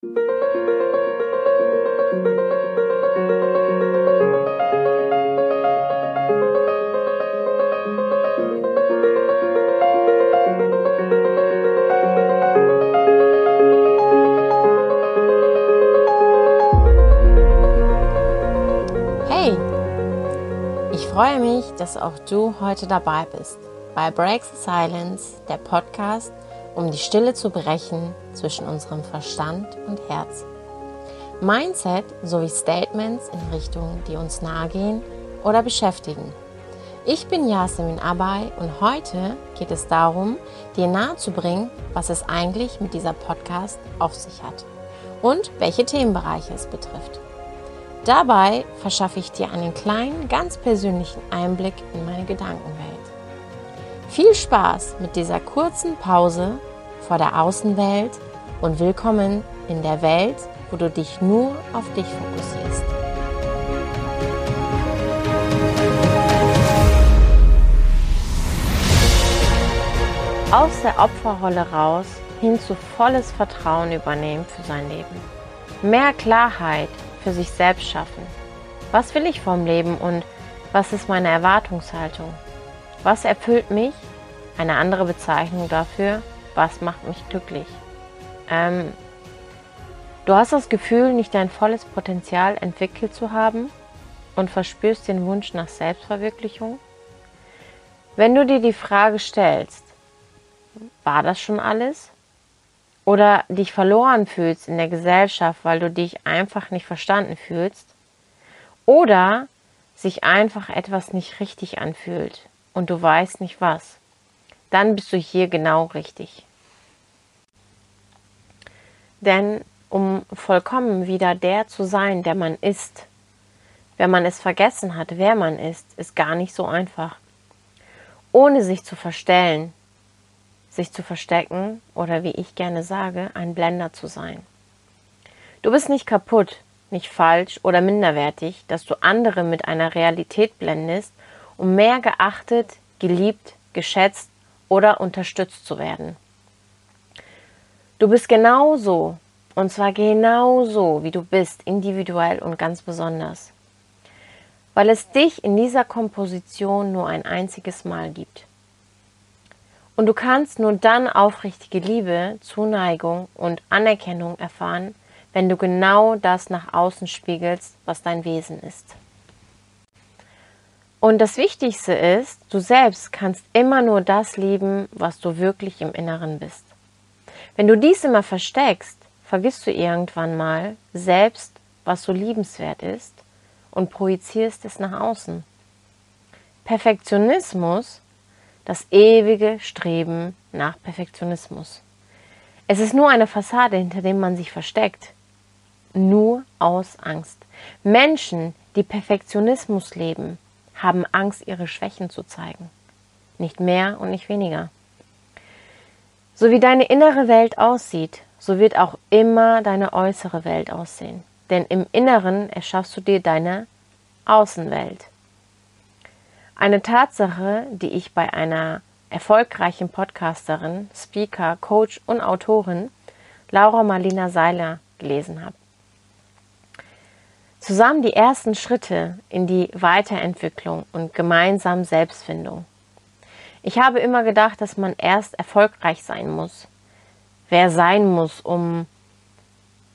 Hey, ich freue mich, dass auch du heute dabei bist bei Break the Silence, der Podcast, um die Stille zu brechen zwischen unserem Verstand und Herz. Mindset sowie Statements in Richtungen, die uns nahegehen oder beschäftigen. Ich bin Yasemin Abay und heute geht es darum, dir nahezubringen, was es eigentlich mit dieser Podcast auf sich hat und welche Themenbereiche es betrifft. Dabei verschaffe ich dir einen kleinen, ganz persönlichen Einblick in meine Gedankenwelt. Viel Spaß mit dieser kurzen Pause vor der Außenwelt und willkommen in der Welt, wo du dich nur auf dich fokussierst. Aus der Opferrolle raus hin zu volles Vertrauen übernehmen für sein Leben. Mehr Klarheit für sich selbst schaffen. Was will ich vom Leben und was ist meine Erwartungshaltung? Was erfüllt mich? Eine andere Bezeichnung dafür, was macht mich glücklich? Ähm, du hast das Gefühl, nicht dein volles Potenzial entwickelt zu haben und verspürst den Wunsch nach Selbstverwirklichung? Wenn du dir die Frage stellst, war das schon alles? Oder dich verloren fühlst in der Gesellschaft, weil du dich einfach nicht verstanden fühlst? Oder sich einfach etwas nicht richtig anfühlt und du weißt nicht was? Dann bist du hier genau richtig. Denn um vollkommen wieder der zu sein, der man ist, wenn man es vergessen hat, wer man ist, ist gar nicht so einfach. Ohne sich zu verstellen, sich zu verstecken oder wie ich gerne sage, ein Blender zu sein. Du bist nicht kaputt, nicht falsch oder minderwertig, dass du andere mit einer Realität blendest, um mehr geachtet, geliebt, geschätzt oder unterstützt zu werden. Du bist genauso, und zwar genauso, wie du bist, individuell und ganz besonders, weil es dich in dieser Komposition nur ein einziges Mal gibt. Und du kannst nur dann aufrichtige Liebe, Zuneigung und Anerkennung erfahren, wenn du genau das nach außen spiegelst, was dein Wesen ist. Und das Wichtigste ist, du selbst kannst immer nur das lieben, was du wirklich im Inneren bist. Wenn du dies immer versteckst, vergisst du irgendwann mal selbst, was so liebenswert ist und projizierst es nach außen. Perfektionismus das ewige Streben nach Perfektionismus. Es ist nur eine Fassade, hinter dem man sich versteckt. Nur aus Angst. Menschen, die Perfektionismus leben, haben Angst, ihre Schwächen zu zeigen. Nicht mehr und nicht weniger. So wie deine innere Welt aussieht, so wird auch immer deine äußere Welt aussehen. Denn im Inneren erschaffst du dir deine Außenwelt. Eine Tatsache, die ich bei einer erfolgreichen Podcasterin, Speaker, Coach und Autorin, Laura Marlina Seiler, gelesen habe. Zusammen die ersten Schritte in die Weiterentwicklung und gemeinsam Selbstfindung. Ich habe immer gedacht, dass man erst erfolgreich sein muss, wer sein muss, um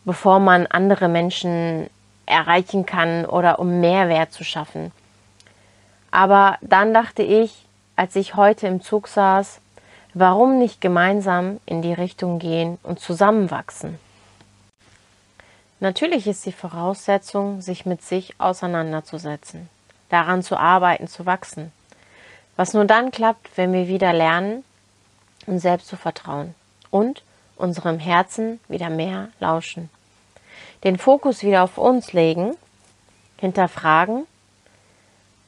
bevor man andere Menschen erreichen kann oder um Mehrwert zu schaffen. Aber dann dachte ich, als ich heute im Zug saß, warum nicht gemeinsam in die Richtung gehen und zusammenwachsen? Natürlich ist die Voraussetzung, sich mit sich auseinanderzusetzen, daran zu arbeiten, zu wachsen. Was nur dann klappt, wenn wir wieder lernen, uns selbst zu vertrauen und unserem Herzen wieder mehr lauschen. Den Fokus wieder auf uns legen, hinterfragen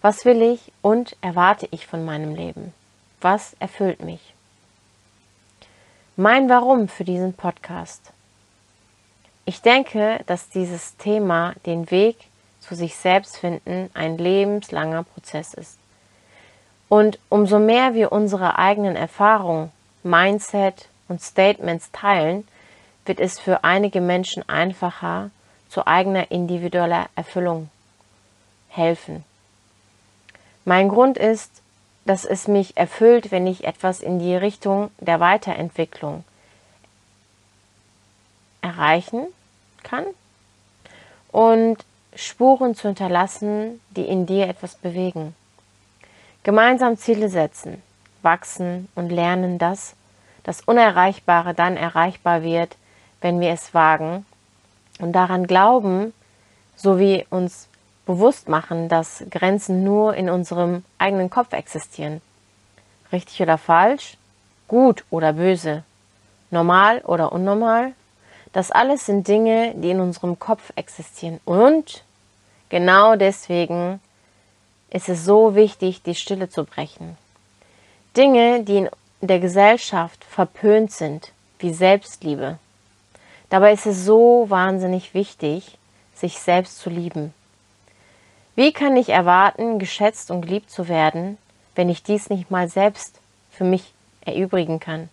was will ich und erwarte ich von meinem Leben? Was erfüllt mich? Mein Warum für diesen Podcast. Ich denke, dass dieses Thema den Weg zu sich selbst finden ein lebenslanger Prozess ist. Und umso mehr wir unsere eigenen Erfahrungen, Mindset und Statements teilen, wird es für einige Menschen einfacher, zu eigener individueller Erfüllung helfen. Mein Grund ist, dass es mich erfüllt, wenn ich etwas in die Richtung der Weiterentwicklung erreichen kann und Spuren zu hinterlassen, die in dir etwas bewegen. Gemeinsam Ziele setzen, wachsen und lernen, dass das Unerreichbare dann erreichbar wird, wenn wir es wagen und daran glauben, sowie uns bewusst machen, dass Grenzen nur in unserem eigenen Kopf existieren. Richtig oder falsch, gut oder böse, normal oder unnormal, das alles sind Dinge, die in unserem Kopf existieren. Und genau deswegen ist es so wichtig, die Stille zu brechen. Dinge, die in der Gesellschaft verpönt sind, wie Selbstliebe. Dabei ist es so wahnsinnig wichtig, sich selbst zu lieben. Wie kann ich erwarten, geschätzt und geliebt zu werden, wenn ich dies nicht mal selbst für mich erübrigen kann?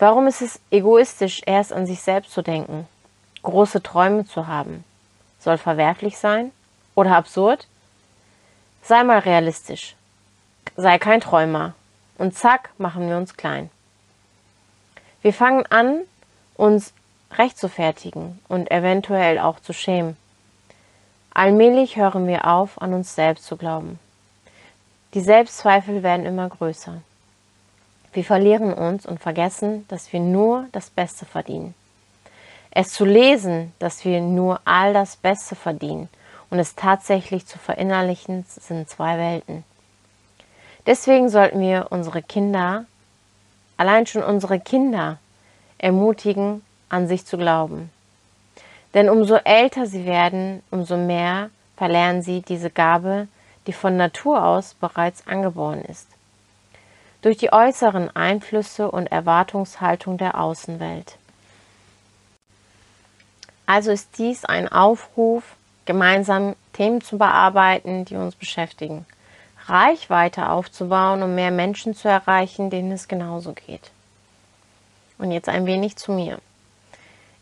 Warum ist es egoistisch, erst an sich selbst zu denken, große Träume zu haben? Soll verwerflich sein oder absurd? Sei mal realistisch. Sei kein Träumer. Und zack, machen wir uns klein. Wir fangen an, uns rechtfertigen und eventuell auch zu schämen. Allmählich hören wir auf, an uns selbst zu glauben. Die Selbstzweifel werden immer größer. Wir verlieren uns und vergessen, dass wir nur das Beste verdienen. Es zu lesen, dass wir nur all das Beste verdienen und es tatsächlich zu verinnerlichen, sind zwei Welten. Deswegen sollten wir unsere Kinder, allein schon unsere Kinder, ermutigen, an sich zu glauben. Denn umso älter sie werden, umso mehr verlernen sie diese Gabe, die von Natur aus bereits angeboren ist durch die äußeren Einflüsse und Erwartungshaltung der Außenwelt. Also ist dies ein Aufruf, gemeinsam Themen zu bearbeiten, die uns beschäftigen, Reichweite aufzubauen, um mehr Menschen zu erreichen, denen es genauso geht. Und jetzt ein wenig zu mir.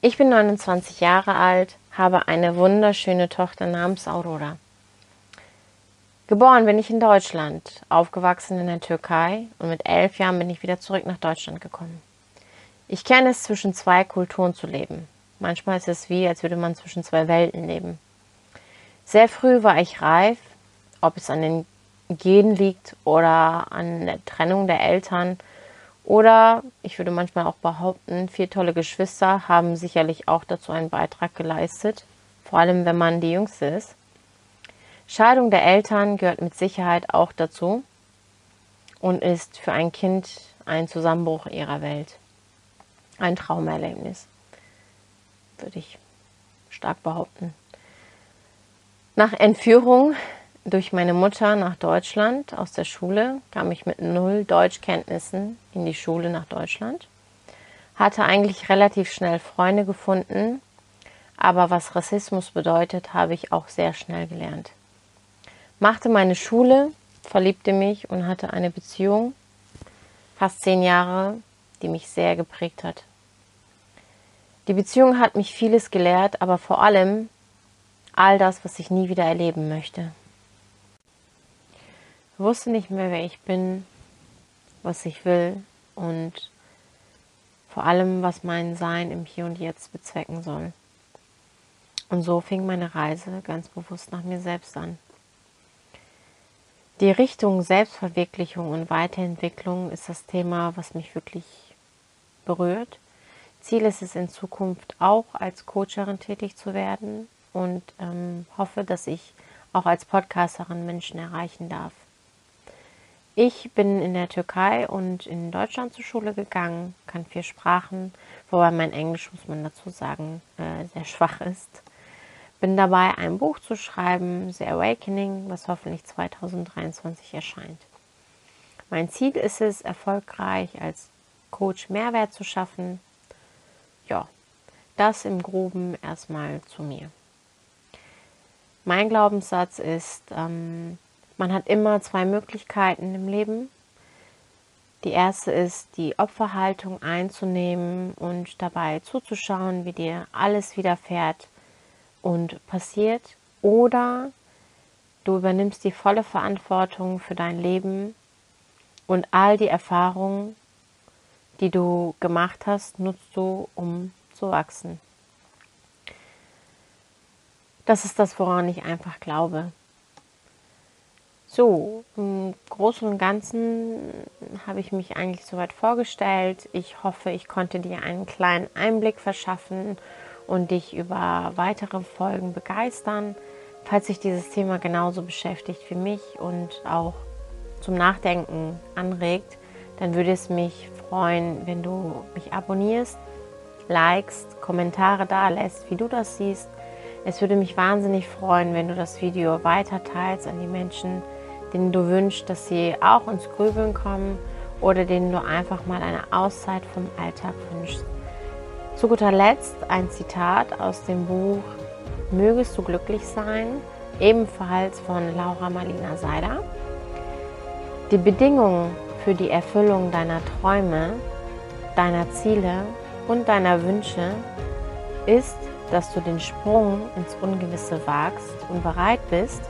Ich bin 29 Jahre alt, habe eine wunderschöne Tochter namens Aurora. Geboren bin ich in Deutschland, aufgewachsen in der Türkei und mit elf Jahren bin ich wieder zurück nach Deutschland gekommen. Ich kenne es, zwischen zwei Kulturen zu leben. Manchmal ist es wie, als würde man zwischen zwei Welten leben. Sehr früh war ich reif, ob es an den Genen liegt oder an der Trennung der Eltern oder ich würde manchmal auch behaupten, vier tolle Geschwister haben sicherlich auch dazu einen Beitrag geleistet, vor allem wenn man die Jüngste ist. Scheidung der Eltern gehört mit Sicherheit auch dazu und ist für ein Kind ein Zusammenbruch ihrer Welt. Ein Traumerlebnis, würde ich stark behaupten. Nach Entführung durch meine Mutter nach Deutschland aus der Schule kam ich mit null Deutschkenntnissen in die Schule nach Deutschland. Hatte eigentlich relativ schnell Freunde gefunden, aber was Rassismus bedeutet, habe ich auch sehr schnell gelernt machte meine Schule, verliebte mich und hatte eine Beziehung, fast zehn Jahre, die mich sehr geprägt hat. Die Beziehung hat mich vieles gelehrt, aber vor allem all das, was ich nie wieder erleben möchte. Ich wusste nicht mehr, wer ich bin, was ich will und vor allem, was mein Sein im Hier und Jetzt bezwecken soll. Und so fing meine Reise ganz bewusst nach mir selbst an. Die Richtung Selbstverwirklichung und Weiterentwicklung ist das Thema, was mich wirklich berührt. Ziel ist es in Zukunft auch als Coacherin tätig zu werden und ähm, hoffe, dass ich auch als Podcasterin Menschen erreichen darf. Ich bin in der Türkei und in Deutschland zur Schule gegangen, kann vier Sprachen, wobei mein Englisch, muss man dazu sagen, äh, sehr schwach ist bin dabei, ein Buch zu schreiben, The Awakening, was hoffentlich 2023 erscheint. Mein Ziel ist es, erfolgreich als Coach Mehrwert zu schaffen. Ja, das im groben erstmal zu mir. Mein Glaubenssatz ist, ähm, man hat immer zwei Möglichkeiten im Leben. Die erste ist, die Opferhaltung einzunehmen und dabei zuzuschauen, wie dir alles widerfährt und passiert. Oder du übernimmst die volle Verantwortung für dein Leben und all die Erfahrungen, die du gemacht hast, nutzt du, um zu wachsen. Das ist das, woran ich einfach glaube. So, im Großen und Ganzen habe ich mich eigentlich soweit vorgestellt. Ich hoffe, ich konnte dir einen kleinen Einblick verschaffen und dich über weitere Folgen begeistern. Falls sich dieses Thema genauso beschäftigt wie mich und auch zum Nachdenken anregt, dann würde es mich freuen, wenn du mich abonnierst, likest, Kommentare da lässt, wie du das siehst. Es würde mich wahnsinnig freuen, wenn du das Video weiter teilst an die Menschen, denen du wünschst, dass sie auch ins Grübeln kommen oder denen du einfach mal eine Auszeit vom Alltag wünschst. Zu guter Letzt ein Zitat aus dem Buch Mögest du glücklich sein, ebenfalls von Laura Marlina Seider. Die Bedingungen für die Erfüllung deiner Träume, deiner Ziele und deiner Wünsche ist, dass du den Sprung ins Ungewisse wagst und bereit bist,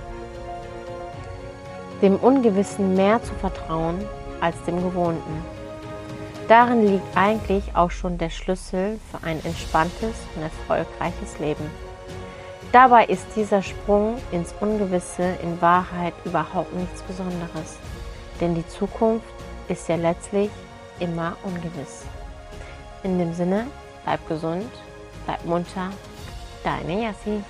dem Ungewissen mehr zu vertrauen als dem Gewohnten. Darin liegt eigentlich auch schon der Schlüssel für ein entspanntes und erfolgreiches Leben. Dabei ist dieser Sprung ins Ungewisse in Wahrheit überhaupt nichts Besonderes, denn die Zukunft ist ja letztlich immer ungewiss. In dem Sinne, bleib gesund, bleib munter, deine Yassi.